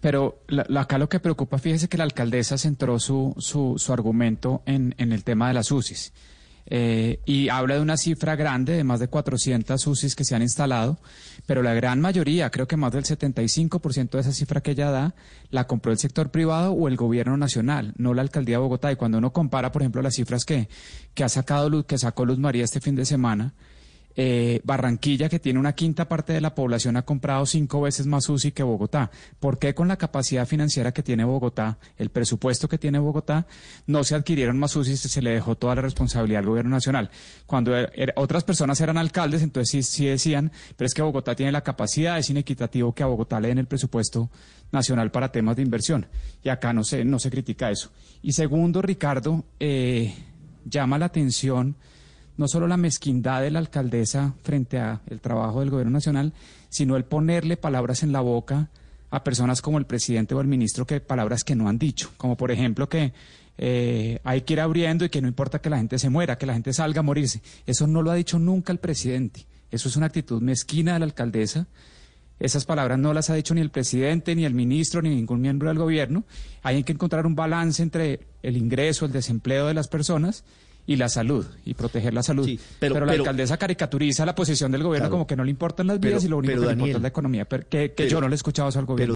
Pero la- la- acá lo que preocupa, fíjese que la alcaldesa centró su, su, su argumento en, en el tema de las UCIs. Eh, y habla de una cifra grande de más de 400 UCIs que se han instalado, pero la gran mayoría, creo que más del 75% de esa cifra que ella da, la compró el sector privado o el gobierno nacional, no la alcaldía de Bogotá. Y cuando uno compara, por ejemplo, las cifras que, que ha sacado Luz, que sacó Luz María este fin de semana, eh, Barranquilla, que tiene una quinta parte de la población, ha comprado cinco veces más UCI que Bogotá. ¿Por qué con la capacidad financiera que tiene Bogotá, el presupuesto que tiene Bogotá, no se adquirieron más UCI se le dejó toda la responsabilidad al gobierno nacional? Cuando er- er- otras personas eran alcaldes, entonces sí, sí decían, pero es que Bogotá tiene la capacidad, es inequitativo que a Bogotá le den el presupuesto nacional para temas de inversión. Y acá no se, no se critica eso. Y segundo, Ricardo, eh, llama la atención no solo la mezquindad de la alcaldesa frente a el trabajo del gobierno nacional, sino el ponerle palabras en la boca a personas como el presidente o el ministro que palabras que no han dicho, como por ejemplo que eh, hay que ir abriendo y que no importa que la gente se muera, que la gente salga a morirse. Eso no lo ha dicho nunca el presidente. Eso es una actitud mezquina de la alcaldesa. Esas palabras no las ha dicho ni el presidente, ni el ministro, ni ningún miembro del gobierno. Hay que encontrar un balance entre el ingreso, el desempleo de las personas y la salud, y proteger la salud. Sí, pero- pero, la pero- alcaldesa caricaturiza la posición del gobierno Claro. como que no le importan las Pero- y lo único que le importa es la economía. Pero que, que yo no le he escuchado eso al gobierno.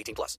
18 plus.